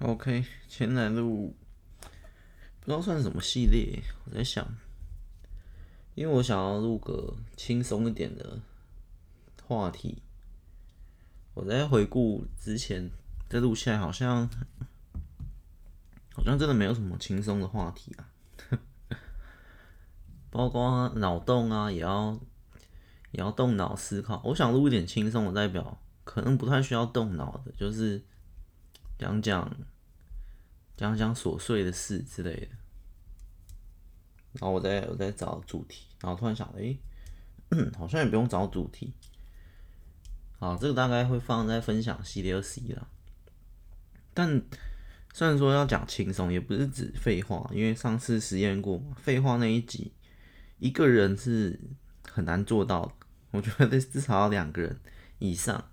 OK，前来录不知道算什么系列，我在想，因为我想要录个轻松一点的话题。我在回顾之前在录下来，好像好像真的没有什么轻松的话题啊，包括脑洞啊，也要也要动脑思考。我想录一点轻松的，代表可能不太需要动脑的，就是。讲讲讲讲琐碎的事之类的，然后我再我再找主题，然后突然想，哎、欸，好像也不用找主题。好，这个大概会放在分享系列二十一了。但虽然说要讲轻松，也不是指废话，因为上次实验过嘛，废话那一集一个人是很难做到，我觉得至少要两个人以上。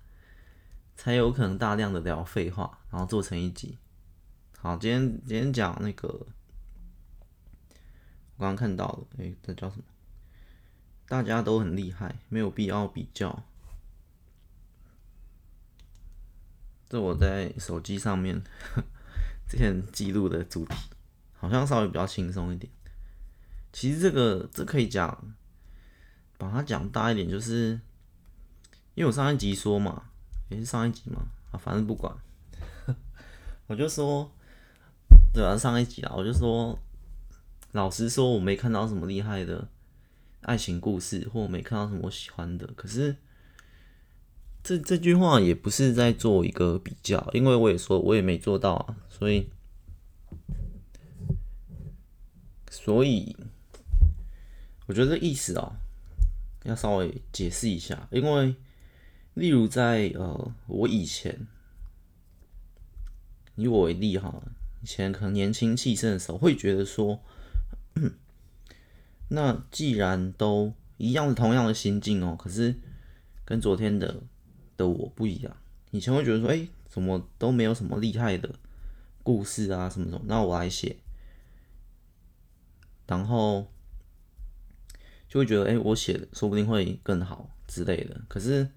才有可能大量的聊废话，然后做成一集。好，今天今天讲那个，我刚刚看到了，哎，这叫什么？大家都很厉害，没有必要比较。这我在手机上面 之前记录的主题，好像稍微比较轻松一点。其实这个这可以讲，把它讲大一点，就是因为我上一集说嘛。也是上一集嘛，啊，反正不管，我就说，对啊，上一集啊，我就说，老实说，我没看到什么厉害的爱情故事，或我没看到什么我喜欢的。可是，这这句话也不是在做一个比较，因为我也说我也没做到啊，所以，所以，我觉得这意思啊，要稍微解释一下，因为。例如在呃，我以前以我为例哈，以前可能年轻气盛的时候，会觉得说，那既然都一样的同样的心境哦，可是跟昨天的的我不一样。以前会觉得说，哎，怎么都没有什么厉害的故事啊，什么什么，那我来写，然后就会觉得，哎，我写的说不定会更好之类的。可是。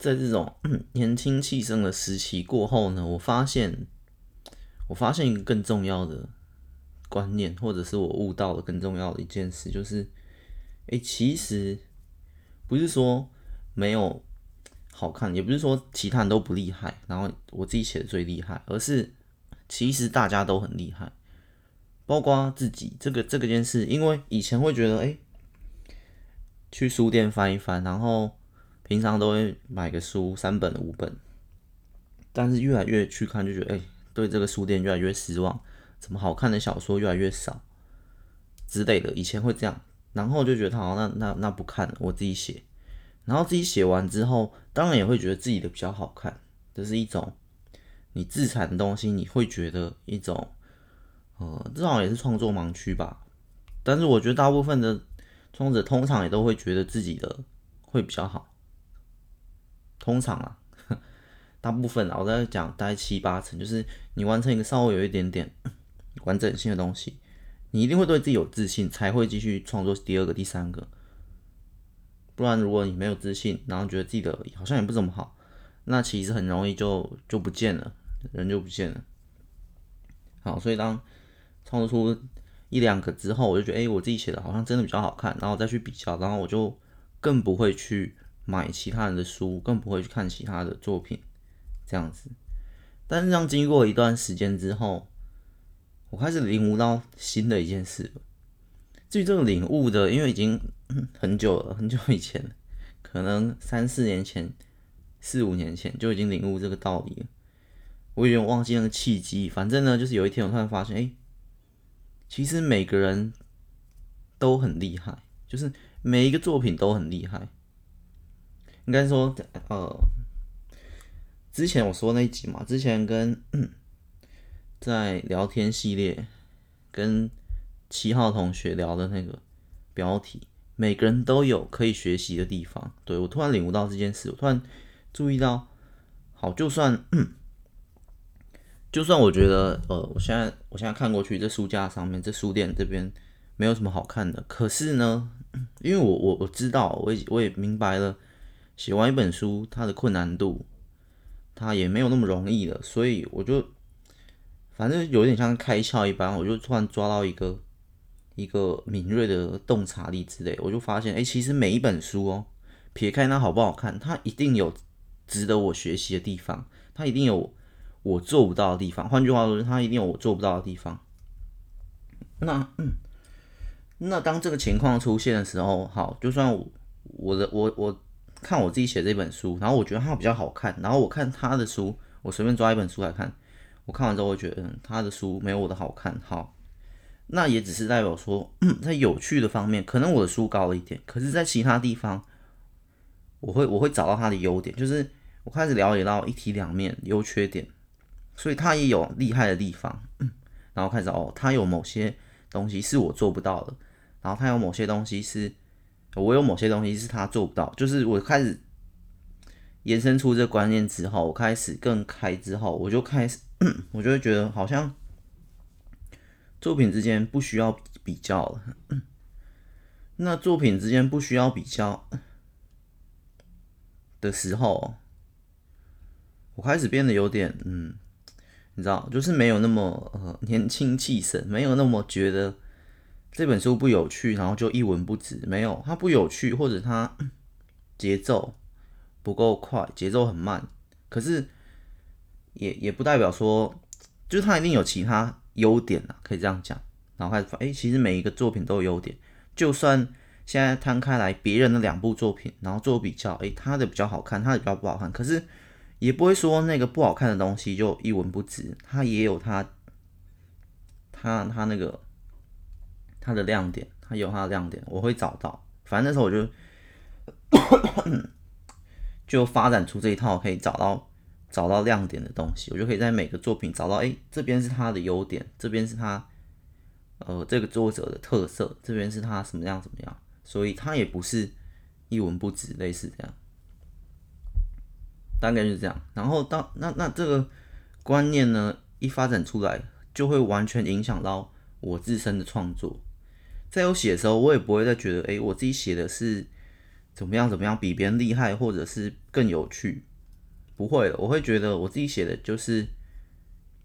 在这种年轻气盛的时期过后呢，我发现，我发现一个更重要的观念，或者是我悟到了更重要的一件事，就是，哎，其实不是说没有好看，也不是说其他人都不厉害，然后我自己写的最厉害，而是其实大家都很厉害，包括自己。这个这个件事，因为以前会觉得，哎，去书店翻一翻，然后。平常都会买个书，三本五本，但是越来越去看，就觉得哎、对这个书店越来越失望，怎么好看的小说越来越少之类的。以前会这样，然后就觉得好，那那那不看了，我自己写。然后自己写完之后，当然也会觉得自己的比较好看，这是一种你自产的东西，你会觉得一种，呃，这好像也是创作盲区吧。但是我觉得大部分的创作者通常也都会觉得自己的会比较好。通常啊，大部分啊，我在讲大概七八成，就是你完成一个稍微有一点点 完整性的东西，你一定会对自己有自信，才会继续创作第二个、第三个。不然，如果你没有自信，然后觉得自己的好像也不怎么好，那其实很容易就就不见了，人就不见了。好，所以当创作出一两个之后，我就觉得，哎、我自己写的好像真的比较好看，然后再去比较，然后我就更不会去。买其他人的书，更不会去看其他的作品，这样子。但是，这样经过一段时间之后，我开始领悟到新的一件事。至于这个领悟的，因为已经很久了，很久以前，可能三四年前、四五年前就已经领悟这个道理了。我有点忘记那个契机，反正呢，就是有一天我突然发现，哎，其实每个人都很厉害，就是每一个作品都很厉害。应该说，呃，之前我说那一集嘛，之前跟 在聊天系列跟七号同学聊的那个标题，每个人都有可以学习的地方。对，我突然领悟到这件事，我突然注意到，好，就算 就算我觉得，呃，我现在我现在看过去，这书架上面，这书店这边没有什么好看的，可是呢，因为我我我知道，我也我也明白了。写完一本书，它的困难度，它也没有那么容易的，所以我就反正有点像开窍一般，我就突然抓到一个一个敏锐的洞察力之类，我就发现，哎、其实每一本书哦，撇开它好不好看，它一定有值得我学习的地方，它一定有我做不到的地方。换句话说，它一定有我做不到的地方。那嗯，那当这个情况出现的时候，好，就算我的我我看我自己写这本书，然后我觉得它比较好看，然后我看他的书，我随便抓一本书来看，我看完之后我觉得他的书没有我的好看，好，那也只是代表说，在有趣的方面，可能我的书高了一点，可是在其他地方，我会我会找到他的优点，就是我开始了解到一体两面优缺点，所以他也有厉害的地方，然后开始哦，他有某些。东西是我做不到的，然后他有某些东西是，我有某些东西是他做不到，就是我开始延伸出这观念之后，我开始更开之后，我就开始，我就会觉得好像作品之间不需要比较了。那作品之间不需要比较的时候，我开始变得有点嗯。你知道，就是没有那么呃年轻气盛，没有那么觉得这本书不有趣，然后就一文不值。没有，它不有趣，或者它 节奏不够快，节奏很慢。可是也也不代表说，就是它一定有其他优点啊，可以这样讲。然后开始发，哎，其实每一个作品都有优点。就算现在摊开来别人的两部作品，然后做比较，哎，他的比较好看，他的比较不好看，可是。也不会说那个不好看的东西就一文不值，它也有它，它它那个它的亮点，它有它的亮点，我会找到。反正那时候我就 就发展出这一套可以找到找到亮点的东西，我就可以在每个作品找到，哎，这边是它的优点，这边是它呃这个作者的特色，这边是它什么样怎么样，所以它也不是一文不值，类似这样。大概就是这样，然后到那那这个观念呢，一发展出来，就会完全影响到我自身的创作。在我写的时候，我也不会再觉得，哎，我自己写的是怎么样怎么样，比别人厉害，或者是更有趣。不会了，我会觉得我自己写的就是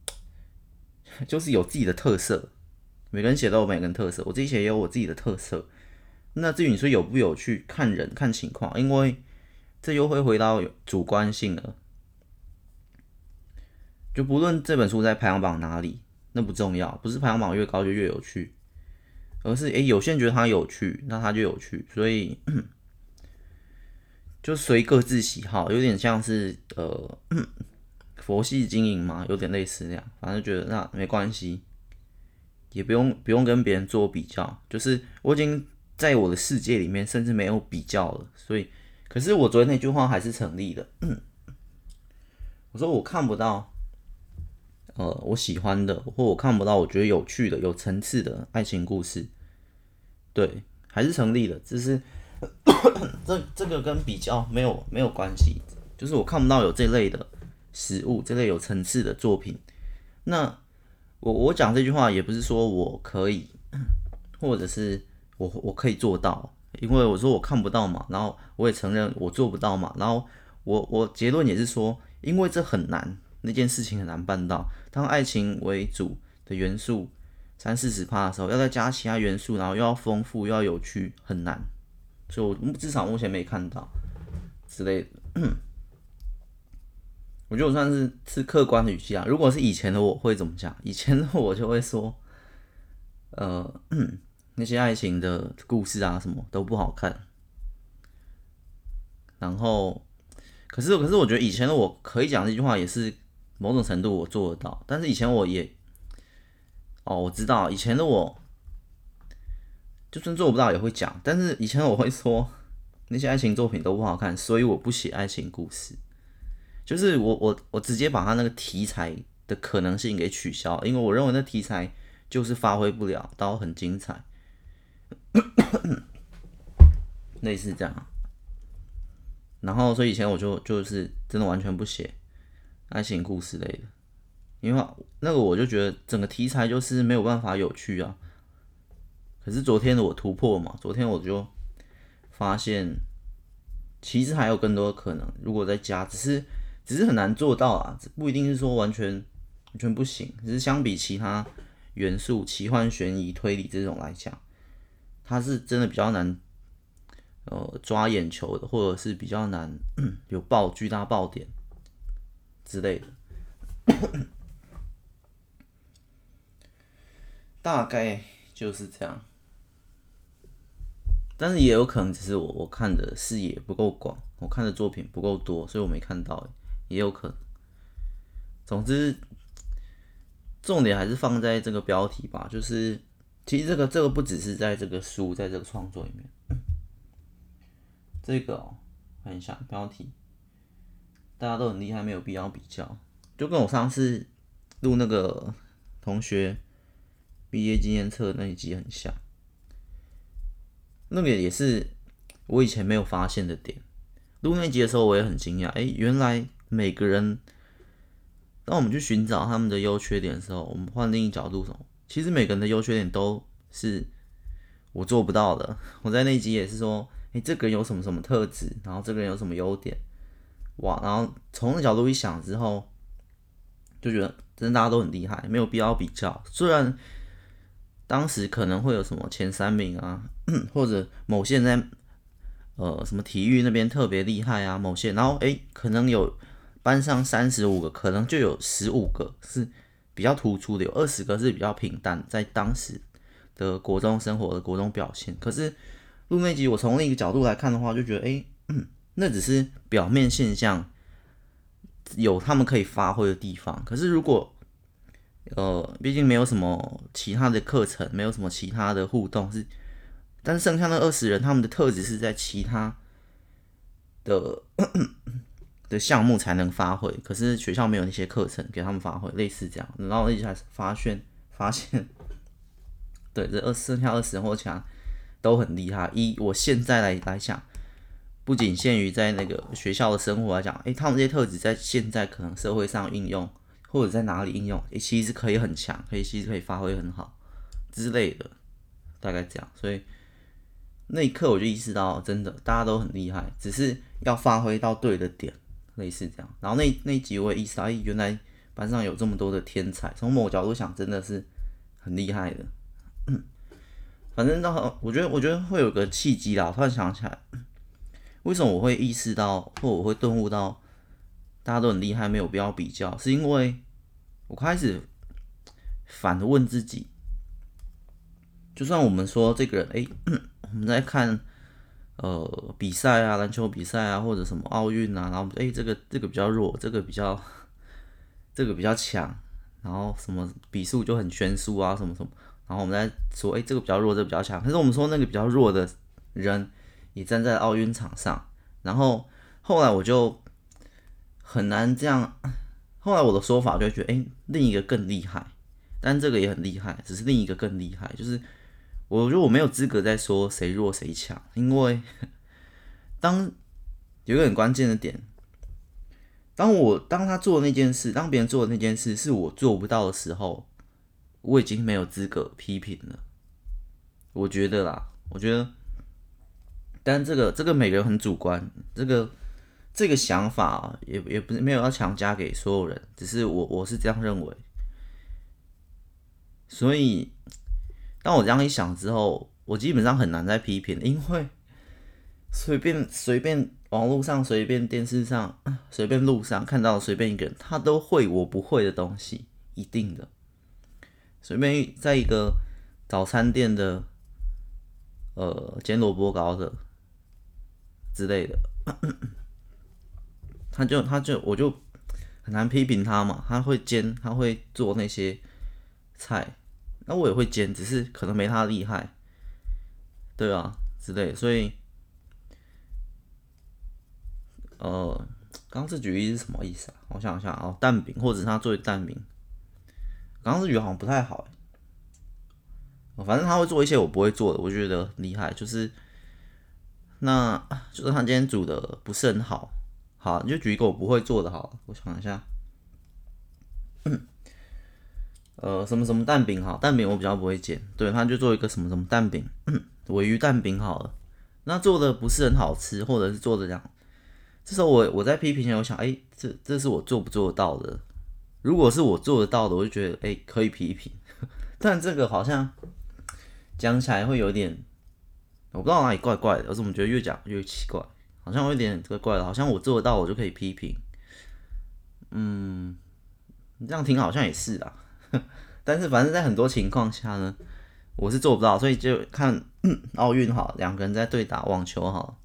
就是有自己的特色。每个人写都有每个人特色，我自己写也有我自己的特色。那至于你说有不有趣，看人看情况，因为。这又会回到主观性了，就不论这本书在排行榜哪里，那不重要，不是排行榜越高就越有趣，而是诶，有些人觉得它有趣，那它就有趣，所以 就随各自喜好，有点像是呃 佛系经营嘛，有点类似那样，反正觉得那没关系，也不用不用跟别人做比较，就是我已经在我的世界里面，甚至没有比较了，所以。可是我昨天那句话还是成立的。我说我看不到，呃，我喜欢的，或我看不到我觉得有趣的、有层次的爱情故事，对，还是成立的。只是 这这个跟比较没有没有关系，就是我看不到有这类的食物，这类有层次的作品。那我我讲这句话也不是说我可以，或者是我我可以做到。因为我说我看不到嘛，然后我也承认我做不到嘛，然后我我结论也是说，因为这很难，那件事情很难办到。当爱情为主的元素三四十趴的时候，要再加其他元素，然后又要丰富又要有趣，很难。所以我至少目前没看到之类的。我觉得我算是是客观的语气啊。如果是以前的我会怎么讲？以前的我就会说，呃。那些爱情的故事啊，什么都不好看。然后，可是，可是，我觉得以前的我可以讲这句话，也是某种程度我做得到。但是以前我也，哦，我知道以前的我，就算做不到也会讲。但是以前我会说那些爱情作品都不好看，所以我不写爱情故事。就是我，我，我直接把他那个题材的可能性给取消，因为我认为那题材就是发挥不了，到很精彩。类似这样，然后所以以前我就就是真的完全不写爱情故事类的，因为那个我就觉得整个题材就是没有办法有趣啊。可是昨天的我突破嘛，昨天我就发现其实还有更多的可能，如果再加，只是只是很难做到啊，不一定是说完全完全不行。只是相比其他元素，奇幻、悬疑、推理这种来讲，它是真的比较难，呃，抓眼球的，或者是比较难 有爆巨大爆点之类的。大概就是这样，但是也有可能只是我我看的视野不够广，我看的作品不够多，所以我没看到，也有可能。总之，重点还是放在这个标题吧，就是其实这个这个不只是在这个书，在这个创作里面，这个哦，看一下标题，大家都很厉害，没有必要比较，就跟我上次录那个同学。毕业纪念册那一集很像，那个也是我以前没有发现的点。录那集的时候，我也很惊讶，哎，原来每个人，当我们去寻找他们的优缺点的时候，我们换另一角度说，其实每个人的优缺点都是我做不到的。我在那集也是说，哎，这个人有什么什么特质，然后这个人有什么优点，哇，然后从那角度一想之后，就觉得真的大家都很厉害，没有必要比较，虽然。当时可能会有什么前三名啊，或者某些人在呃什么体育那边特别厉害啊，某些然后诶，可能有班上三十五个，可能就有十五个是比较突出的，有二十个是比较平淡，在当时的国中生活的国中表现。可是录那集我从另一个角度来看的话，就觉得诶，那只是表面现象，有他们可以发挥的地方。可是如果呃，毕竟没有什么其他的课程，没有什么其他的互动，是，但是剩下那二十人，他们的特质是在其他的 的项目才能发挥，可是学校没有那些课程给他们发挥，类似这样，然后一下发现发现，对，这二剩下二十人或其他都很厉害。一，我现在来来讲，不仅限于在那个学校的生活来讲，诶、他们这些特质在现在可能社会上应用。或者在哪里应用，诶，其实可以很强，可以其实可以发挥很好之类的，大概这样。所以那一刻我就意识到，真的大家都很厉害，只是要发挥到对的点，类似这样。然后那那一集我也意识到，哎，原来班上有这么多的天才，从某角度想，真的是很厉害的。反正到我觉得，我觉得会有个契机啦。我突然想起来，为什么我会意识到，或我会顿悟到，大家都很厉害，没有必要比较，是因为。我开始反问自己，就算我们说这个人，哎、我们在看呃比赛啊，篮球比赛啊，或者什么奥运啊，然后哎、这个这个比较弱，这个比较这个比较强，然后什么比数就很悬殊啊，什么什么，然后我们在说，哎、这个比较弱，这个比较强，可是我们说那个比较弱的人也站在奥运场上，然后后来我就很难这样。后来我的说法就会觉得，哎、另一个更厉害，但这个也很厉害，只是另一个更厉害。就是我觉得我没有资格再说谁弱谁强，因为 当有一个很关键的点，当我当他做那件事，当别人做的那件事是我做不到的时候，我已经没有资格批评了。我觉得啦，我觉得，但这个这个每个人很主观，这个。这个想法也也不是没有要强加给所有人，只是我我是这样认为。所以当我这样一想之后，我基本上很难再批评，因为随便 随便网络上、随便电视上、随便路上看到随便一个人，他都会我不会的东西，一定的。随便在一个早餐店的，呃，煎萝卜糕的之类的。他就他就我就很难批评他嘛，他会煎，他会做那些菜，那我也会煎，只是可能没他厉害，对啊之类，所以，呃，刚这举例是什么意思啊？我想一下哦，蛋饼或者是他做的蛋饼，刚刚这举好像不太好，反正他会做一些我不会做的，我觉得厉害，就是那就是他今天煮的不是很好。好，你就举一个我不会做的，好，我想一下，呃，什么什么蛋饼好，蛋饼我比较不会煎，对，他就做一个什么什么蛋饼，尾鱼蛋饼好了，那做的不是很好吃，或者是做的这样，这时候我我在批评前，我想，哎、这这是我做不做得到的？如果是我做得到的，我就觉得哎、可以批评。但这个好像讲起来会有点，我不知道哪里怪怪的，我怎么觉得越讲越奇怪，好像有一点怪怪的，好像我做得到，我就可以批评。嗯，这样听好像也是啊，但是反正在很多情况下呢，我是做不到，所以就看奥运好，两个人在对打网球好，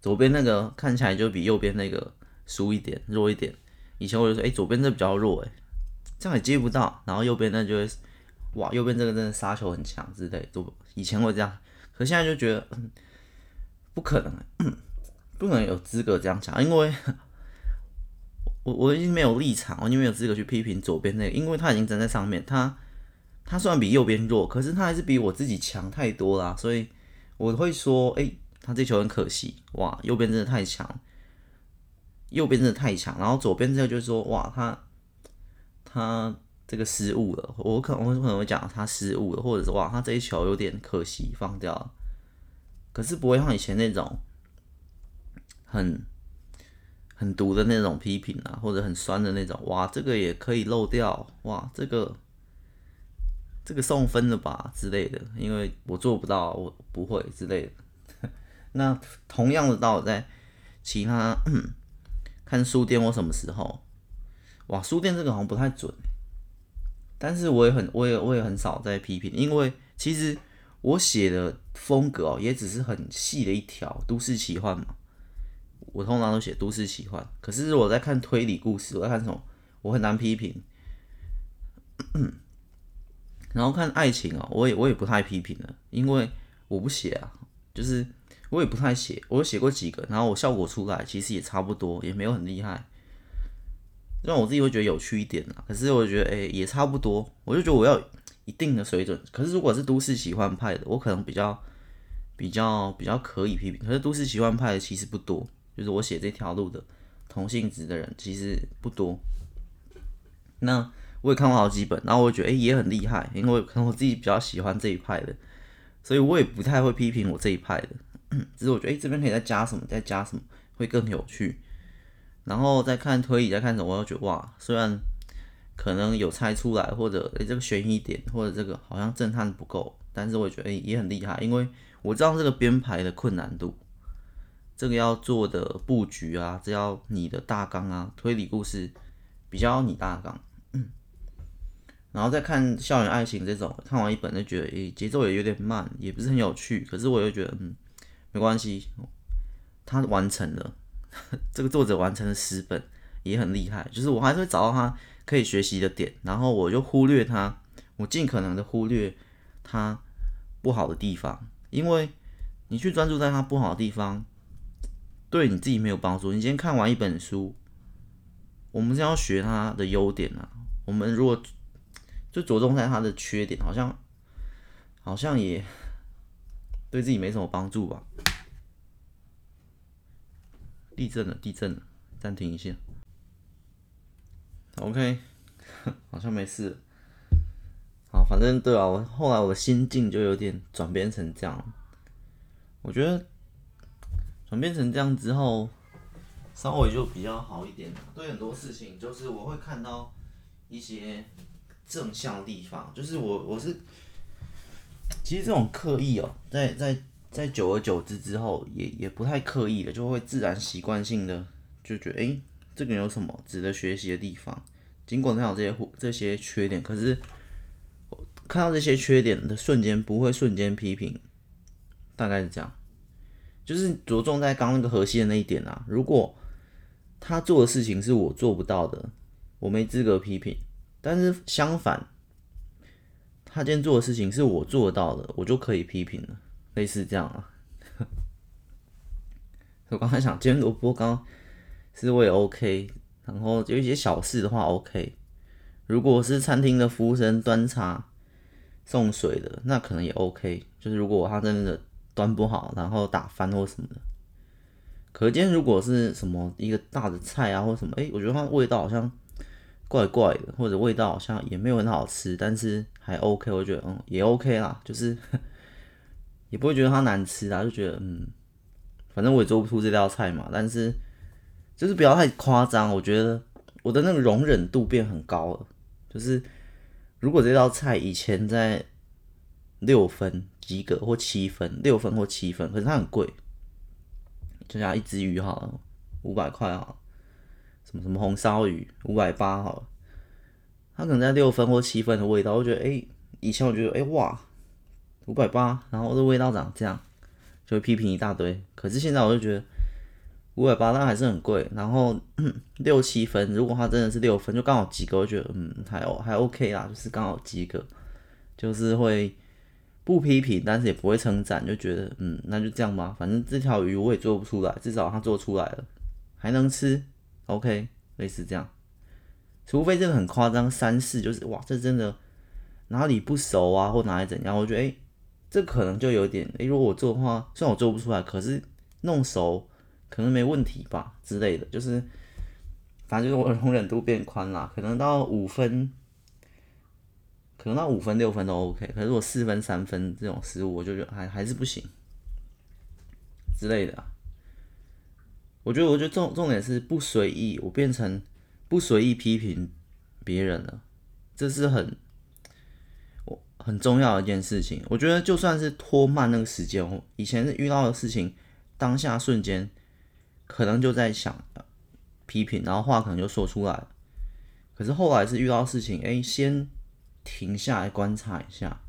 左边那个看起来就比右边那个输一点，弱一点。以前我就说，哎、左边这比较弱，哎，这样也接不到。然后右边那就会，哇，右边这个真的杀球很强之类。左以前会这样，可现在就觉得，不可能，不可能有资格这样讲，因为 我我已经没有立场，我已经没有资格去批评左边那个，因为他已经站在上面，他他虽然比右边弱，可是他还是比我自己强太多啦。所以我会说，哎、他这球很可惜，哇，右边真的太强。右边真的太强，然后左边这个就是说，哇，他他这个失误了，我可能我可能会讲他失误了，或者是哇，他这一球有点可惜放掉了，可是不会像以前那种很很毒的那种批评啊，或者很酸的那种，哇，这个也可以漏掉，哇，这个这个送分了吧之类的，因为我做不到，我不会之类的。那同样的道理在其他。看书店或什么时候？哇，书店这个好像不太准，但是我也很，我也我也很少在批评，因为其实我写的风格哦，也只是很细的一条都市奇幻嘛。我通常都写都市奇幻，可是我在看推理故事，我在看什么？我很难批评。然后看爱情哦，我也我也不太批评了，因为我不写啊，就是。我也不太写，我写过几个，然后我效果出来其实也差不多，也没有很厉害，让我自己会觉得有趣一点啦。可是我觉得，哎、也差不多，我就觉得我要一定的水准。可是如果是都市奇幻派的，我可能比较比较比较可以批评。可是都市奇幻派其实不多，就是我写这条路的同性质的人其实不多。那我也看过好几本，然后我觉得，哎、也很厉害，因为可能我自己比较喜欢这一派的，所以我也不太会批评我这一派的。只是我觉得，哎、这边可以再加什么，再加什么会更有趣。然后再看推理，再看什么，我就觉得哇，虽然可能有猜出来，或者哎、欸，这个悬疑点，或者这个好像震撼不够，但是我觉得哎、也很厉害，因为我知道这个编排的困难度，这个要做的布局啊，这要你的大纲啊，推理故事比较你大纲。嗯。然后再看校园爱情这种，看完一本就觉得，诶、节奏也有点慢，也不是很有趣，可是我又觉得，嗯。没关系，他完成了，这个作者完成了十本，也很厉害。就是我还是会找到他可以学习的点，然后我就忽略他，我尽可能的忽略他不好的地方，因为你去专注在他不好的地方，对你自己没有帮助。你今天看完一本书，我们是要学他的优点啊。我们如果就着重在他的缺点，好像好像也。对自己没什么帮助吧？地震了，地震了，暂停一下。OK，好像没事。啊，反正对啊，我后来我的心境就有点转变成这样。我觉得转变成这样之后，稍微就比较好一点。对很多事情，就是我会看到一些正向地方，就是我我是。其实这种刻意哦，在在在久而久之之后，也也不太刻意的，就会自然习惯性的就觉得，诶，这个有什么值得学习的地方？尽管他有这些这些缺点，可是看到这些缺点的瞬间，不会瞬间批评，大概是这样。就是着重在刚那个核心的那一点啊。如果他做的事情是我做不到的，我没资格批评。但是相反。他今天做的事情是我做到的，我就可以批评了，类似这样啊。我刚才想今天萝卜糕，其实我也 OK，然后有一些小事的话 OK。如果是餐厅的服务生端茶送水的，那可能也 OK。就是如果他真的端不好，然后打翻或什么的。可见如果是什么一个大的菜啊或什么，哎、我觉得它味道好像。怪怪的，或者味道好像也没有很好吃，但是还 OK，我觉得嗯也 OK 啦，就是 也不会觉得它难吃啊，就觉得嗯，反正我也做不出这道菜嘛，但是就是不要太夸张，我觉得我的那个容忍度变很高了。就是如果这道菜以前在六分及格或七分，六分或七分，可是它很贵，就像一只鱼好了，五百块啊，什么什么红烧鱼五百八好了，它可能在六分或七分的味道，我觉得哎、以前我觉得哎、哇，五百八，然后这味道长这样，就会批评一大堆。可是现在我就觉得五百八，但还是很贵。然后 六七分，如果他真的是六分，就刚好及格，我觉得嗯还还 OK 啦，就是刚好及格，就是会。不批评，但是也不会称赞，就觉得嗯，那就这样吧。反正这条鱼我也做不出来，至少他做出来了，还能吃，OK，类似这样。除非真的很夸张，三四就是哇，这真的哪里不熟啊，或哪里怎样，我觉得诶、这可能就有点诶、如果我做的话，虽然我做不出来，可是弄熟可能没问题吧之类的，就是反正就是我容忍度变宽了，可能到五分。可能到五分六分都 OK，可是我四分三分这种失误，我就觉得还还是不行之类的。我觉得，我觉得重重点是不随意，我变成不随意批评别人了，这是很我很重要的一件事情。我觉得就算是拖慢那个时间，我以前是遇到的事情，当下瞬间可能就在想批评，然后话可能就说出来了。可是后来是遇到事情，哎，先。停下来观察一下，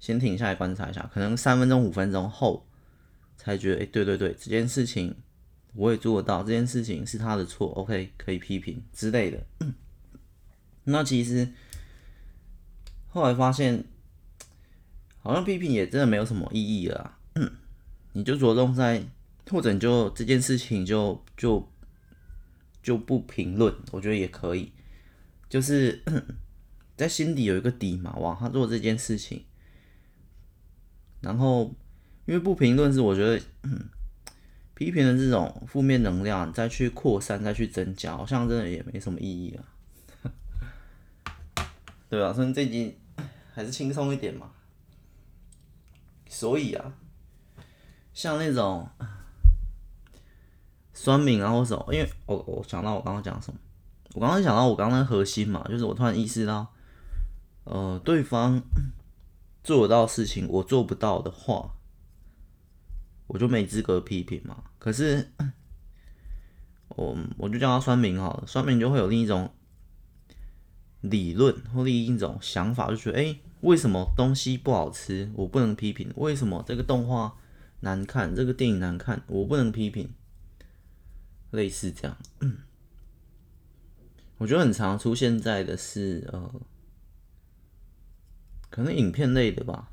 先停下来观察一下，可能三分钟、五分钟后才觉得，哎、对对对，这件事情我也做得到，这件事情是他的错，OK，可以批评之类的。那其实后来发现，好像批评也真的没有什么意义了。你就着重在，或者就这件事情就就就不评论，我觉得也可以。就是 在心底有一个底嘛，哇，他做这件事情，然后因为不评论是我觉得批评的这种负面能量再去扩散再去增加，好像真的也没什么意义啊。对啊，所以这集还是轻松一点嘛。所以啊，像那种酸民啊或什么，因为我我想到我刚刚讲什么。我刚刚想到，我刚刚的核心嘛，就是我突然意识到，呃，对方做得到事情，我做不到的话，我就没资格批评嘛。可是，我我就叫他酸民好了，酸民就会有另一种理论或另一种想法，就觉得，哎，为什么东西不好吃，我不能批评？为什么这个动画难看，这个电影难看，我不能批评？类似这样。我觉得很常出现在的是，呃，可能影片类的吧，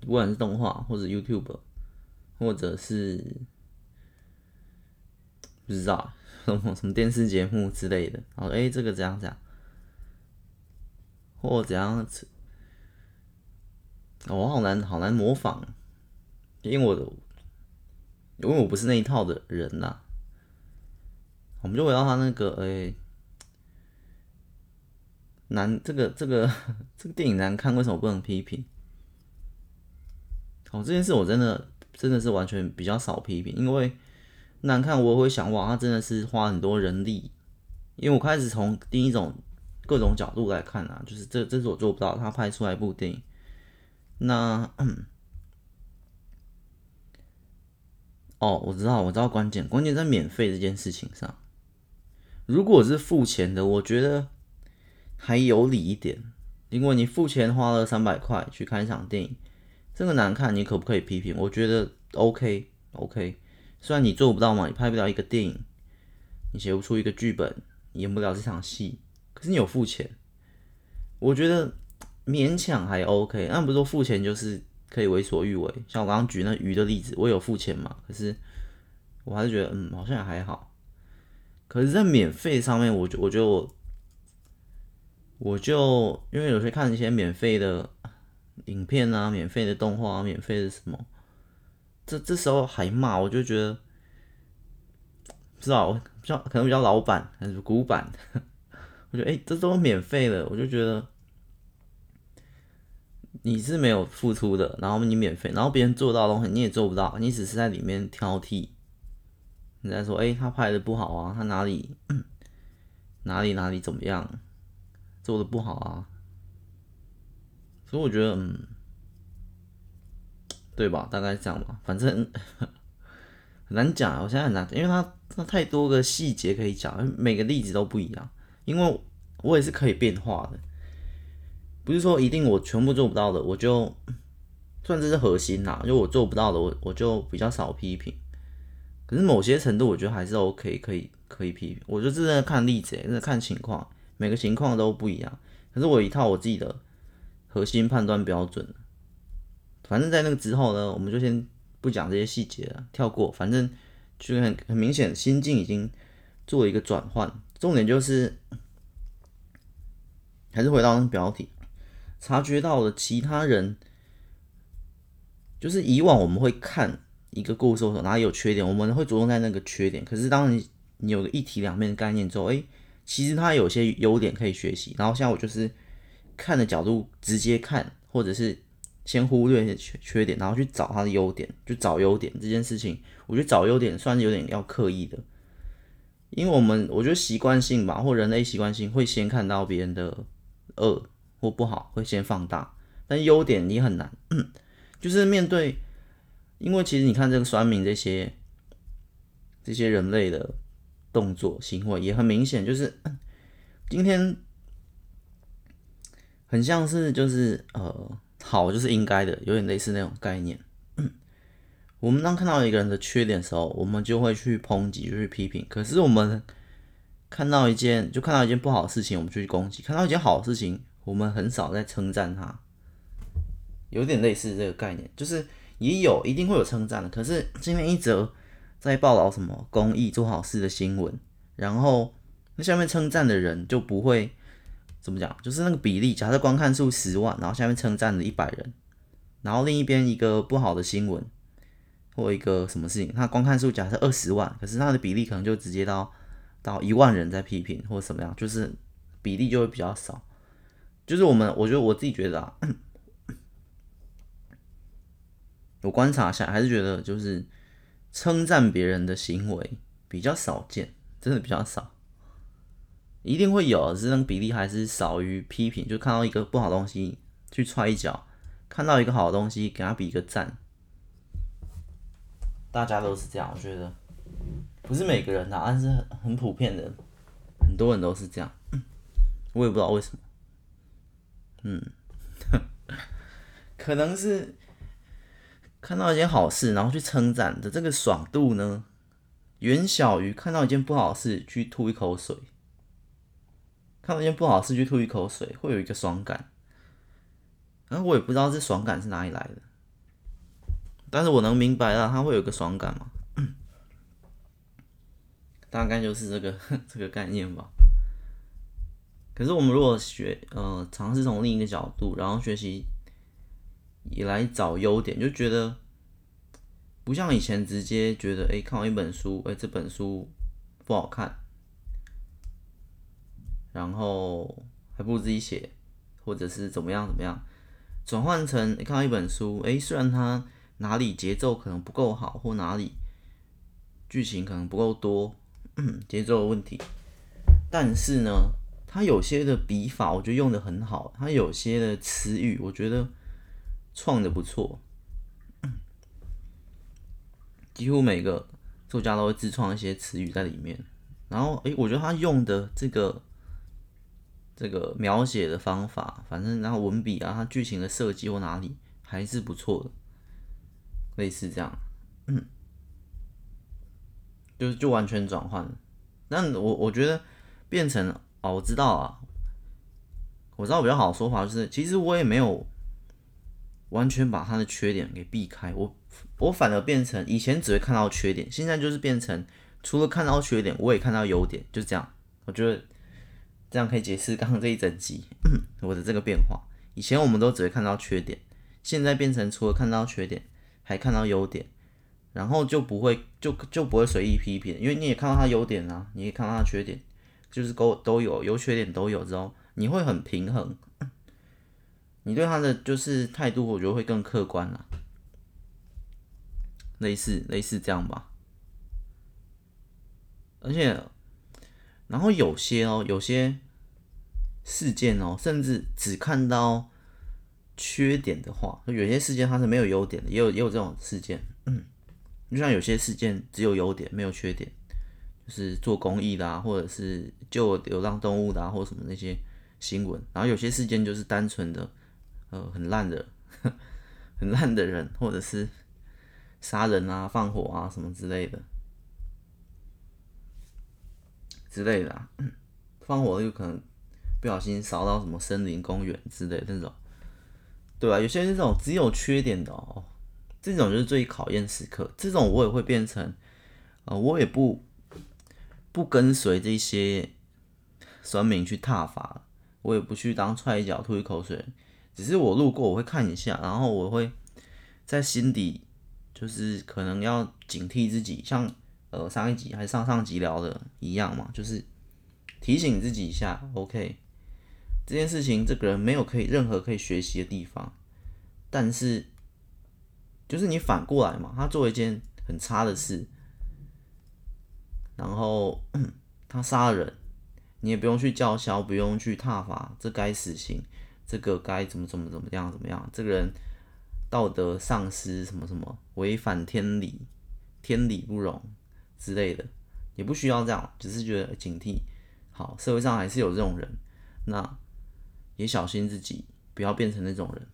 不管是动画或者 YouTube，或者是不知道什么 什么电视节目之类的。然后，哎，这个怎样怎样，或怎样子，我好难好难模仿，因为我的，因为我不是那一套的人呐。我们就回到他那个，哎、难，这个这个 这个电影难看，为什么不能批评？哦，这件事我真的真的是完全比较少批评，因为难看我会想，哇，他真的是花很多人力，因为我开始从第一种各种角度来看啊，就是这这是我做不到，他拍出来一部电影，那。哦，我知道，我知道关键，关键在免费这件事情上。如果是付钱的，我觉得还有理一点，因为你付钱花了三百块去看一场电影，这个难看，你可不可以批评？我觉得 OK OK，虽然你做不到嘛，你拍不了一个电影，你写不出一个剧本，你演不了这场戏，可是你有付钱，我觉得勉强还 OK。那不是说付钱就是可以为所欲为，像我刚刚举那鱼的例子，我有付钱嘛，可是我还是觉得嗯，好像也还好。可是，在免费上面，我就我觉得我，我就因为有时候看一些免费的影片啊，免费的动画啊，免费的什么，这这时候还骂，我就觉得不知道，比较可能比较老版还是古板，我觉得哎、这都免费的，我就觉得你是没有付出的，然后你免费，然后别人做到的东西你也做不到，你只是在里面挑剔。你在说，哎、他拍的不好啊，他哪里 哪里哪里怎么样，做的不好啊。所以我觉得，嗯，对吧？大概是这样吧。反正 很难讲，我现在很难，因为他他太多个细节可以讲，每个例子都不一样。因为我也是可以变化的，不是说一定我全部做不到的，我就算这是核心啦。就我做不到的，我我就比较少批评。可是某些程度，我觉得还是 OK，可以可以批评。我就真的看例子，真的看情况，每个情况都不一样。可是我一套我自己的核心判断标准。反正，在那个之后呢，我们就先不讲这些细节了，跳过。反正就很很明显，心境已经做了一个转换。重点就是，还是回到那个标题，察觉到了其他人，就是以往我们会看。一个故事的时候，哪里有缺点，我们会着重在那个缺点。可是当你你有个一体两面的概念之后，诶，其实它有些优点可以学习。然后像我就是看的角度直接看，或者是先忽略缺缺点，然后去找它的优点，就找优点这件事情，我觉得找优点算是有点要刻意的，因为我们我觉得习惯性吧，或人类习惯性会先看到别人的恶或不好，会先放大，但优点你很难，就是面对。因为其实你看这个酸民这些这些人类的动作行为也很明显，就是 今天很像是就是呃好就是应该的，有点类似那种概念。我们当看到一个人的缺点的时候，我们就会去抨击，就去批评。可是我们看到一件就看到一件不好的事情，我们就去攻击；看到一件好的事情，我们很少在称赞他。有点类似这个概念，就是。也有一定会有称赞的，可是今天一则在报道什么公益做好事的新闻，然后那下面称赞的人就不会怎么讲，就是那个比例，假设观看数十万，然后下面称赞了一百人，然后另一边一个不好的新闻或一个什么事情，他观看数假设二十万，可是他的比例可能就直接到到一万人在批评或什么样，就是比例就会比较少。就是我们，我觉得我自己觉得啊。我观察一下，还是觉得就是称赞别人的行为比较少见，真的比较少。一定会有，只是那个比例还是少于批评。就看到一个不好东西去踹一脚，看到一个好东西给他比一个赞。大家都是这样，我觉得不是每个人啊，但是很普遍的，很多人都是这样。我也不知道为什么，嗯，可能是。看到一件好事，然后去称赞的这个爽度呢，远小于看到一件不好事去吐一口水。看到一件不好事去吐一口水，会有一个爽感。然后我也不知道这爽感是哪里来的，但是我能明白啊，它会有一个爽感嘛，大概就是这个 这个概念吧。可是我们如果学，呃，尝试从另一个角度，然后学习。也来找优点，就觉得不像以前直接觉得，哎、看完一本书，哎、这本书不好看，然后还不如自己写，或者是怎么样怎么样，转换成、欸、看到一本书，哎、虽然它哪里节奏可能不够好，或哪里剧情可能不够多，节奏的问题，但是呢，他有些的笔法，我觉得用的很好，他有些的词语，我觉得。创的不错，几乎每个作家都会自创一些词语在里面。然后，诶、我觉得他用的这个这个描写的方法，反正然后文笔啊，他剧情的设计或哪里还是不错的，类似这样，嗯，就就完全转换了。那我我觉得变成哦，我知道啊，我知道比较好的说法就是，其实我也没有。完全把他的缺点给避开，我我反而变成以前只会看到缺点，现在就是变成除了看到缺点，我也看到优点，就这样。我觉得这样可以解释刚刚这一整集 我的这个变化。以前我们都只会看到缺点，现在变成除了看到缺点，还看到优点，然后就不会就就不会随意批评，因为你也看到他优点啊，你也看到他缺点，就是都都有优缺点都有之后，你会很平衡。你对他的就是态度，我觉得会更客观了，类似类似这样吧。而且，然后有些哦，有些事件哦，甚至只看到缺点的话，有些事件它是没有优点的，也有也有这种事件。嗯，就像有些事件只有优点没有缺点，就是做公益的啊，或者是救流浪动物的啊，或什么那些新闻。然后有些事件就是单纯的，呃，很烂的，很烂的人，或者是。杀人啊，放火啊，什么之类的，之类的啊，放火有可能不小心烧到什么森林公园之类那种，对吧？有些是这种只有缺点的哦，这种就是最考验时刻。这种我也会变成，呃，我也不不跟随这些酸民去踏伐，我也不去当踹一脚吐一口水，只是我路过我会看一下，然后我会在心底。就是可能要警惕自己，像呃上一集还是上上集聊的一样嘛，就是提醒自己一下，OK，这件事情这个人没有可以任何可以学习的地方，但是就是你反过来嘛，他做一件很差的事，然后 他杀了人，你也不用去叫嚣，不用去挞伐，这该死刑，这个该怎么怎么怎么样怎么样，这个人。道德丧失什么什么，违反天理，天理不容之类的，也不需要这样，只是觉得警惕。好，社会上还是有这种人，那也小心自己不要变成那种人，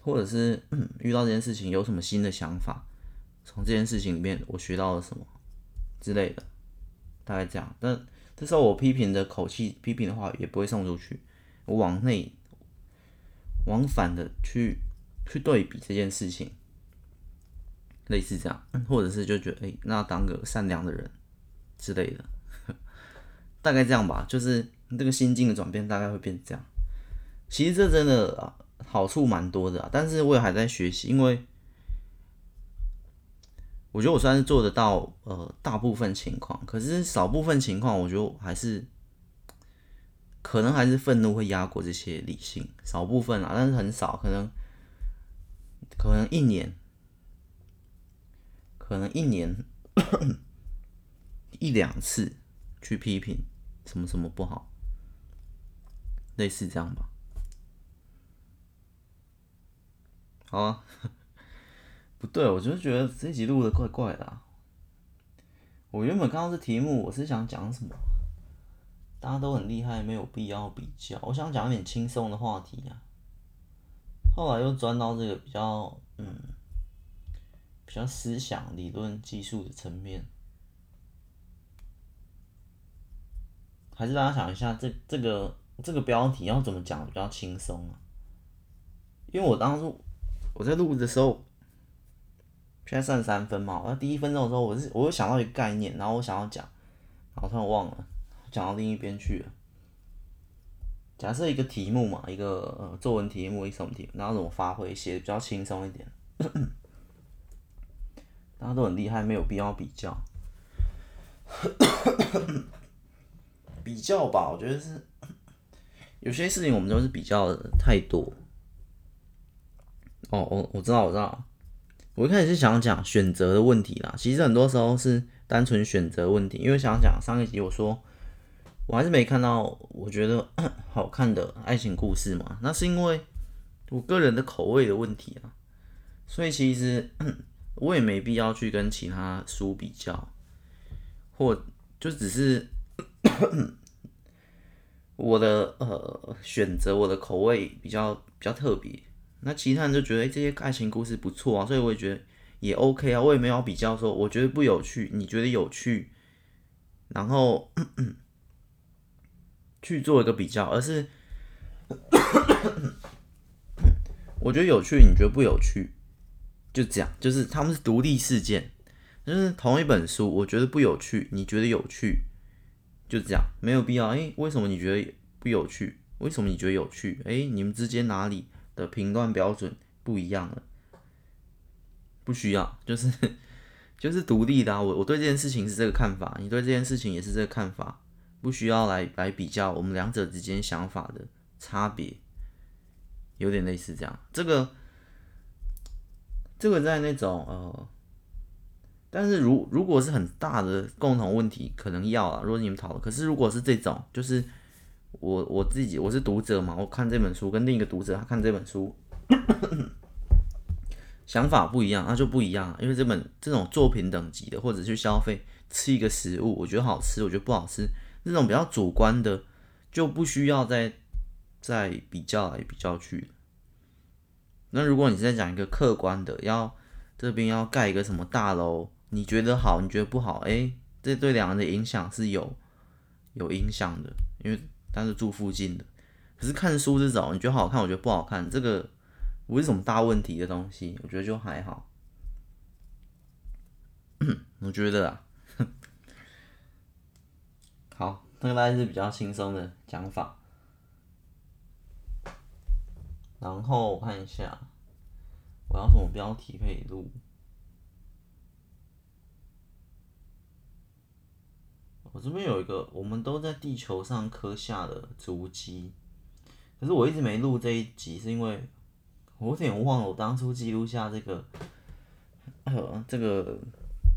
或者是遇到这件事情有什么新的想法，从这件事情里面我学到了什么之类的，大概这样。但这时候我批评的口气、批评的话也不会送出去，我往内。往返的去去对比这件事情，类似这样，或者是就觉得哎、那当个善良的人之类的，大概这样吧。就是这个心境的转变，大概会变这样。其实这真的好处蛮多的啊，但是我也还在学习，因为我觉得我算是做得到呃大部分情况，可是少部分情况，我觉得还是。可能还是愤怒会压过这些理性，少部分啊，但是很少，可能可能一年，可能一年一两次去批评什么什么不好，类似这样吧。好啊，不对，我就是觉得这集录的怪怪的。我原本看到这题目，我是想讲什么？大家都很厉害，没有必要比较。我想讲一点轻松的话题啊，后来又钻到这个比较嗯，比较思想、理论、技术的层面。还是大家想一下，这这个这个标题要怎么讲比较轻松啊？因为我当初我在录的时候，现在剩三分嘛，我第一分钟的时候，我是我又想到一个概念，然后我想要讲，然后突然忘了。讲到另一边去了。假设一个题目嘛，一个呃作文题目，一什么题目，然后怎么发挥，写的比较轻松一点。大家都很厉害，没有必要比较。比较吧，我觉得是有些事情我们都是比较的太多。哦，我我知道，我知道。我一开始是想讲选择的问题啦，其实很多时候是单纯选择问题，因为想讲上一集我说。我还是没看到我觉得 好看的爱情故事嘛，那是因为我个人的口味的问题啊，所以其实 我也没必要去跟其他书比较，或就只是 我的呃选择，我的口味比较比较特别，那其他人就觉得这些爱情故事不错啊，所以我也觉得也 OK 啊，我也没有比较说我觉得不有趣，你觉得有趣，然后。去做一个比较，而是我觉得有趣，你觉得不有趣，就这样，就是他们是独立事件，就是同一本书，我觉得不有趣，你觉得有趣，就这样，没有必要。诶，为什么你觉得不有趣？为什么你觉得有趣？诶，你们之间哪里的评断标准不一样了？不需要，就是就是独立的啊。我我对这件事情是这个看法，你对这件事情也是这个看法。不需要来来比较我们两者之间想法的差别，有点类似这样。这个这个在那种呃但是如如果是很大的共同问题，可能要啊。如果你们讨论，可是如果是这种，就是我我自己我是读者嘛，我看这本书跟另一个读者他看这本书，想法不一样，那就不一样。因为这本这种作品等级的，或者去消费吃一个食物，我觉得好吃，我觉得不好吃，这种比较主观的，就不需要再再比较来比较去。那如果你是在讲一个客观的，要这边要盖一个什么大楼？你觉得好，你觉得不好，诶，这对两人的影响是有有影响的，因为他是住附近的。可是看书这种，你觉得好看，我觉得不好看，这个不是什么大问题的东西，我觉得就还好。我觉得啊，好，这个大概是比较轻松的讲法。然后我看一下，我要什么标题可以录？我这边有一个，我们都在地球上刻下的足迹。可是我一直没录这一集，是因为我有点忘了我当初记录下这个呃这个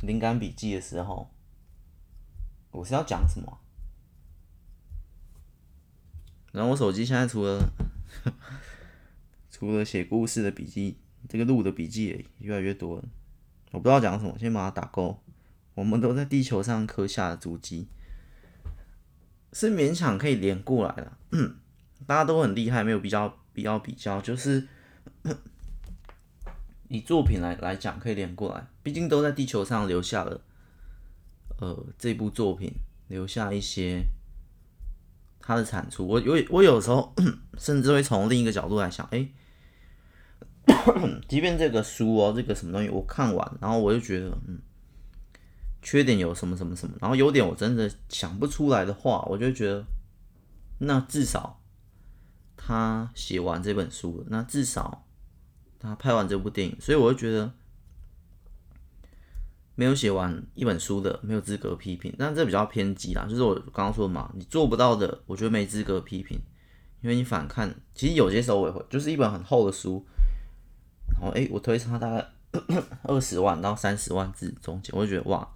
灵感笔记的时候，我是要讲什么？然后我手机现在除了除了写故事的笔记，这个录的笔记也越来越多了。我不知道讲什么，先把它打勾。我们都在地球上刻下的足迹，是勉强可以连过来的。大家都很厉害，没有比较，比较比较，就是 以作品来来讲可以连过来。毕竟都在地球上留下了，呃，这部作品留下一些它的产出。我有我有时候 甚至会从另一个角度来想，哎，即便这个书哦，这个什么东西我看完，然后我就觉得，嗯。缺点有什么什么什么，然后优点我真的想不出来的话，我就觉得，那至少他写完这本书了，那至少他拍完这部电影，所以我就觉得没有写完一本书的没有资格批评，但这比较偏激啦，就是我刚刚说的嘛，你做不到的，我觉得没资格批评，因为你反看，其实有些时候我也会，就是一本很厚的书，然后诶，我推它大概 二十万到三十万字中间，我就觉得哇。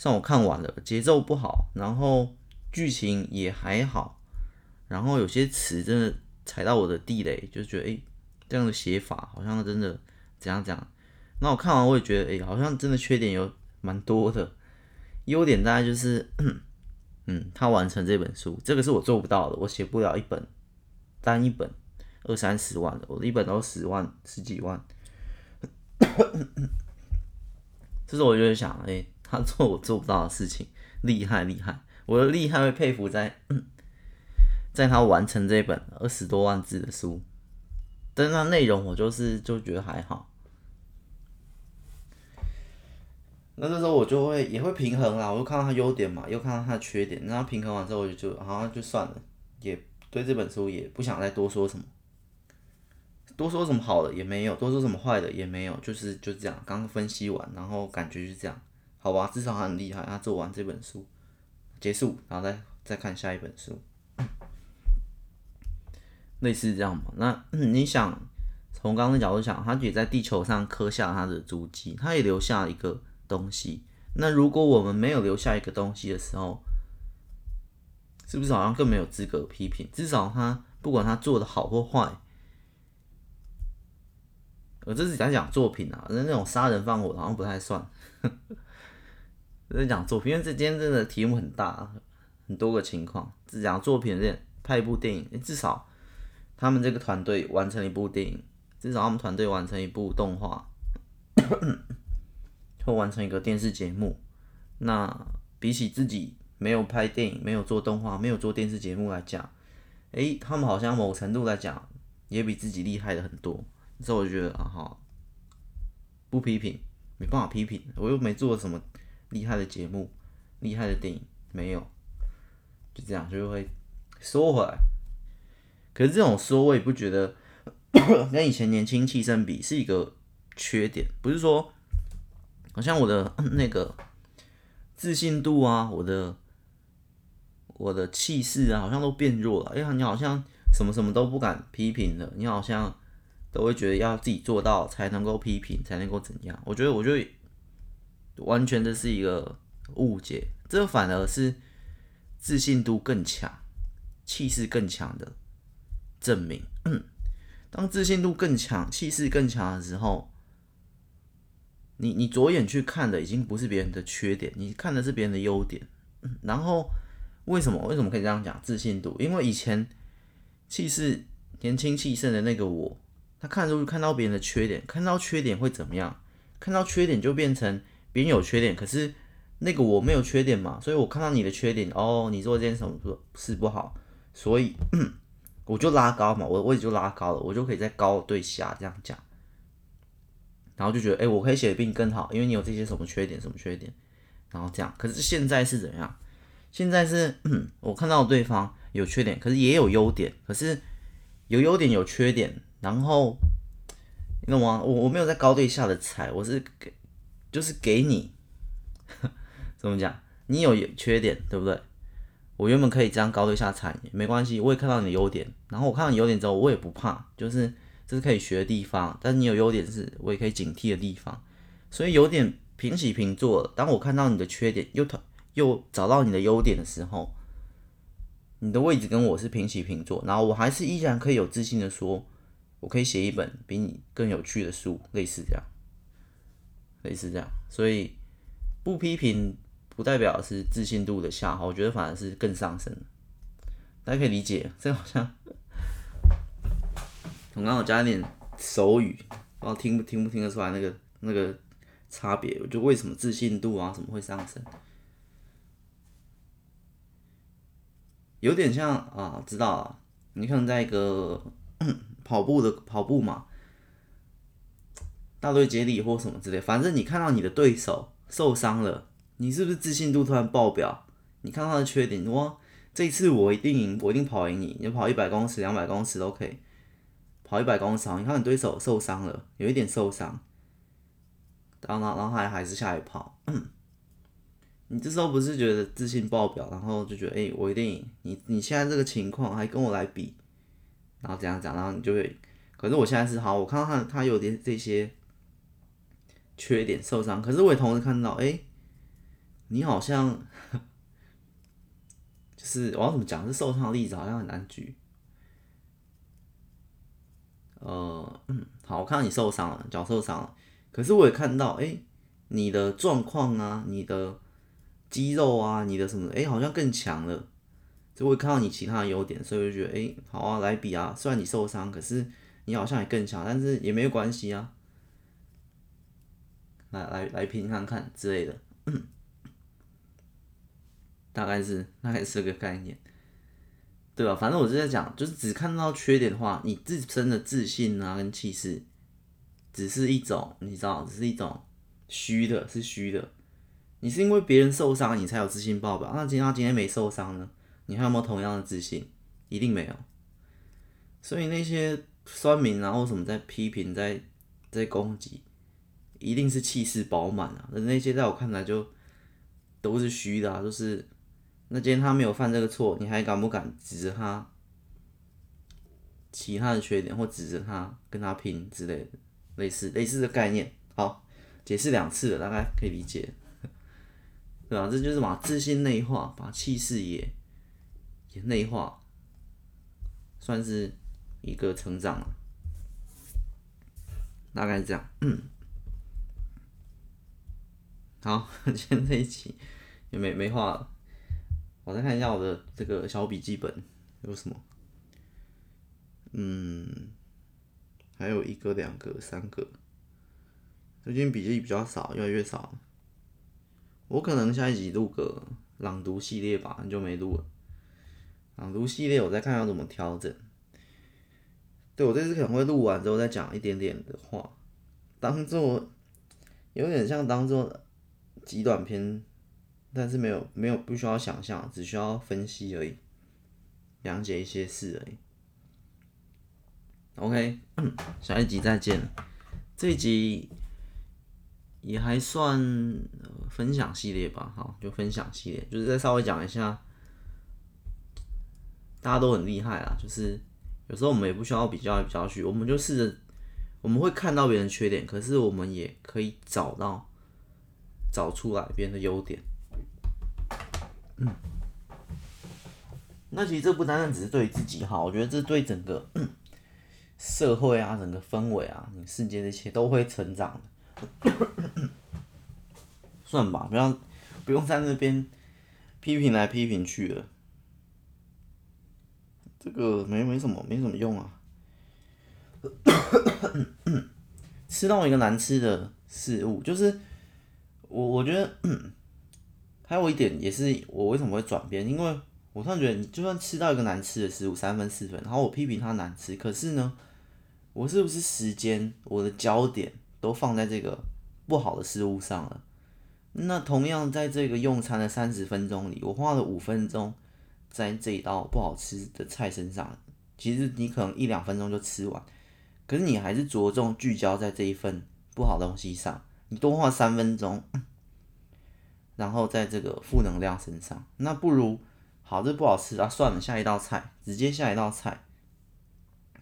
像我看完了，节奏不好，然后剧情也还好，然后有些词真的踩到我的地雷，就觉得诶、这样的写法好像真的怎样怎样。那我看完我也觉得，诶、好像真的缺点有蛮多的，优点大概就是，嗯，他完成这本书，这个是我做不到的，我写不了一本单一本二三十万的，我的一本都十万十几万，这是我就想，诶、他做我做不到的事情，厉害厉害！我的厉害会佩服在，在他完成这本二十多万字的书，但是那内容我就是就觉得还好。那这时候我就会也会平衡啦，我就看到他优点嘛，又看到他的缺点，然后平衡完之后我就就好像就算了，也对这本书也不想再多说什么，多说什么好的也没有，多说什么坏的也没有，就是就这样，刚分析完，然后感觉就这样。好吧，至少他很厉害，他做完这本书结束，然后再再看下一本书，类似这样嘛。那、嗯、你想从刚刚的角度想，他也在地球上刻下他的足迹，他也留下一个东西。那如果我们没有留下一个东西的时候，是不是好像更没有资格批评？至少他不管他做的好或坏，我这是在讲作品啊，那那种杀人放火好像不太算。在讲作品，因为这今天真的题目很大，很多个情况。只讲作品，这拍一部电影，至少他们这个团队完成一部电影，至少他们团队完成一部动画，或完成一个电视节目。那比起自己没有拍电影、没有做动画、没有做电视节目来讲，诶、他们好像某程度来讲也比自己厉害的很多。所以我就觉得啊，哈，不批评，没办法批评，我又没做什么。厉害的节目，厉害的电影没有，就这样就会缩回来。可是这种缩，我也不觉得 跟以前年轻气盛比是一个缺点。不是说好像我的 那个自信度啊，我的我的气势啊，好像都变弱了。哎呀，你好像什么什么都不敢批评了，你好像都会觉得要自己做到才能够批评，才能够怎样？我觉得，我觉得。完全的是一个误解，这反而是自信度更强、气势更强的证明。当自信度更强、气势更强的时候，你你左眼去看的已经不是别人的缺点，你看的是别人的优点。然后为什么？为什么可以这样讲？自信度，因为以前气势年轻气盛的那个我，他看出看到别人的缺点，看到缺点会怎么样？看到缺点就变成别人有缺点，可是那个我没有缺点嘛，所以我看到你的缺点，哦，你做这件什么事不好，所以 我就拉高嘛，我位置就拉高了，我就可以在高对下这样讲。然后就觉得，哎、我可以写的比你更好，因为你有这些什么缺点，什么缺点，然后这样。可是现在是怎样？现在是，我看到对方有缺点，可是也有优点，可是有优点有缺点，然后，你懂吗？我我没有在高对下的踩，我是给，就是给你，怎么讲？你有缺点，对不对？我原本可以这样高对下踩，没关系，我也看到你的优点，然后我看到你优点之后，我也不怕，就是。这是可以学的地方，但是你有优点是，我也可以警惕的地方，所以有点平起平坐。当我看到你的缺点，又又找到你的优点的时候，你的位置跟我是平起平坐，然后我还是依然可以有自信的说，我可以写一本比你更有趣的书，类似这样，类似这样。所以不批评不代表是自信度的下滑，我觉得反而是更上升。大家可以理解，这好像。我刚好加一点手语，不知道听不听不听得出来那个那个差别？我就为什么自信度啊什么会上升？有点像啊，知道啊。你可能在一个跑步的跑步嘛，大队接力或什么之类，反正你看到你的对手受伤了，你是不是自信度突然爆表？你看到他的缺点，哇，这一次我一定赢，我一定跑赢你，你跑一百公尺、两百公尺都可以。跑一百公尺，你看你对手受伤了，有一点受伤，然后然后还还是下来跑，你这时候不是觉得自信爆表，然后就觉得哎、我一定赢你，你现在这个情况还跟我来比，然后这样讲，然后你就会，可是我现在是好，我看到他他有点这些缺点受伤，可是我也同时看到，哎、你好像，就是我要怎么讲，这受伤的例子好像很难举。呃，嗯，好，我看到你受伤了，脚受伤了，可是我也看到，哎、你的状况啊，你的肌肉啊，你的什么，哎、好像更强了，就会看到你其他的优点，所以我就觉得，哎、好啊，来比啊，虽然你受伤，可是你好像也更强，但是也没有关系啊，来来来拼看看之类的，大概是大概是个概念。对吧？反正我是在讲，就是只看到缺点的话，你自身的自信啊跟气势，只是一种，你知道，只是一种虚的，是虚的。你是因为别人受伤，你才有自信爆表。那今天他今天没受伤呢？你还有没有同样的自信？一定没有。所以那些酸民然后什么在批评，在在攻击，一定是气势饱满啊。那那些在我看来就都是虚的啊，都是。那今天他没有犯这个错，你还敢不敢指着他其他的缺点，或指责他跟他拼之类的，类似类似的概念？好，解释两次了，大概可以理解，对吧？这就是把自信内化，把气势也也内化，算是一个成长了，大概是这样。嗯，好，今天这一期也没没话了。我再看一下我的这个小笔记本有什么，嗯，还有一个、两个、三个，最近笔记比较少，越来越少了。我可能下一集录个朗读系列吧，很久没录了。朗读系列我再看要怎么调整。对，我这次可能会录完之后再讲一点点的话，当做有点像当做极短篇。但是没有没有不需要想象，只需要分析而已，了解一些事而已。OK，下一集再见。这一集也还算分享系列吧，好，就分享系列，就是再稍微讲一下，大家都很厉害啊，就是有时候我们也不需要比较比较去，我们就试着我们会看到别人缺点，可是我们也可以找到。找出来别人的优点。嗯，那其实这不单单只是对自己好，我觉得这对整个社会啊、整个氛围啊、你世界这些都会成长的。算吧，不要不用在那边批评来批评去了，这个没没什么没什么用啊。吃到一个难吃的事物，就是我我觉得。还有一点也是我为什么会转变，因为我突然觉得，你就算吃到一个难吃的食物，三分四分，然后我批评它难吃，可是呢，我是不是时间我的焦点都放在这个不好的事物上了？那同样在这个用餐的三十分钟里，我花了五分钟在这一道不好吃的菜身上，其实你可能一两分钟就吃完，可是你还是着重聚焦在这一份不好东西上，你多花三分钟。然后在这个负能量身上，那不如好，这不好吃啊，算了，下一道菜，直接下一道菜，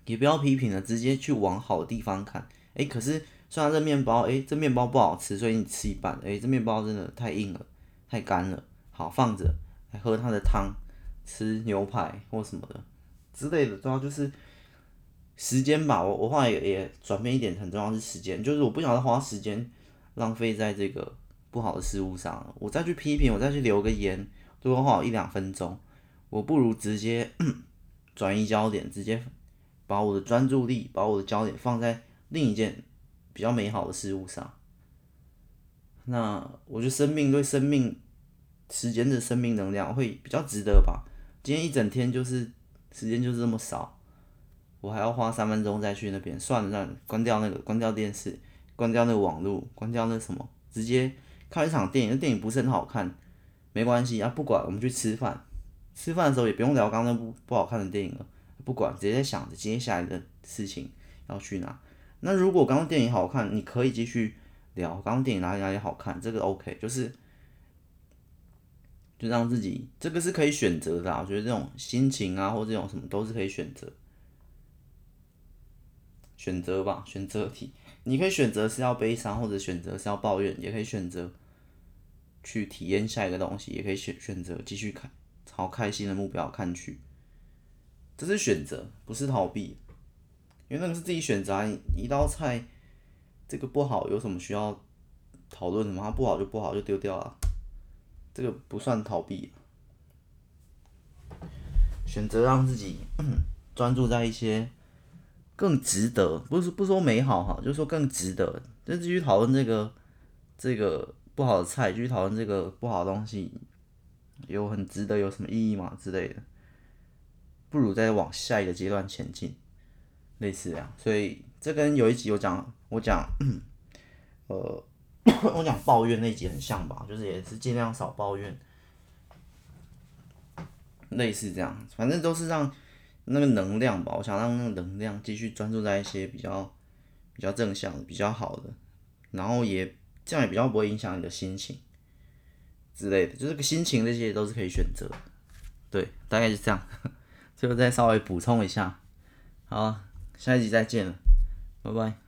也不要批评了，直接去往好的地方看。哎，可是虽然这面包，哎，这面包不好吃，所以你吃一半，哎，这面包真的太硬了，太干了，好放着，来喝它的汤，吃牛排或什么的之类的，主要就是时间吧。我我后来也也转变一点，很重要是时间，就是我不想再花时间浪费在这个。不好的事物上了，我再去批评，我再去留个言，多花一两分钟，我不如直接 转移焦点，直接把我的专注力，把我的焦点放在另一件比较美好的事物上。那我觉得生命对生命时间的生命能量会比较值得吧。今天一整天就是时间就是这么少，我还要花三分钟再去那边，算了算了，关掉那个，关掉电视，关掉那个网络，关掉那什么，直接。看一场电影，那电影不是很好看，没关系啊，不管，我们去吃饭。吃饭的时候也不用聊刚刚那部不好看的电影了，不管，直接在想着接下来的事情要去哪。那如果刚刚电影好看，你可以继续聊刚刚电影哪里哪里好看，这个 OK，就是就让自己这个是可以选择的啊。我觉得这种心情啊，或这种什么都是可以选择，选择吧，选择题。你可以选择是要悲伤，或者选择是要抱怨，也可以选择去体验下一个东西，也可以选选择继续看，朝开心的目标看去。这是选择，不是逃避，因为那个是自己选择。一道菜这个不好，有什么需要讨论的吗？它不好就不好，就丢掉了，这个不算逃避。选择让自己 专注在一些。更值得，不是不说美好哈，就说更值得。再继续讨论这个这个不好的菜，继续讨论这个不好的东西，有很值得有什么意义吗之类的？不如再往下一个阶段前进，类似这样。所以这跟有一集我讲，我讲，呃，我讲抱怨那集很像吧，就是也是尽量少抱怨，类似这样，反正都是让。那个能量吧，我想让那个能量继续专注在一些比较比较正向、比较好的，然后也这样也比较不会影响你的心情之类的，就是个心情这些都是可以选择，对，大概是这样。最后再稍微补充一下，好，下一集再见了，拜拜。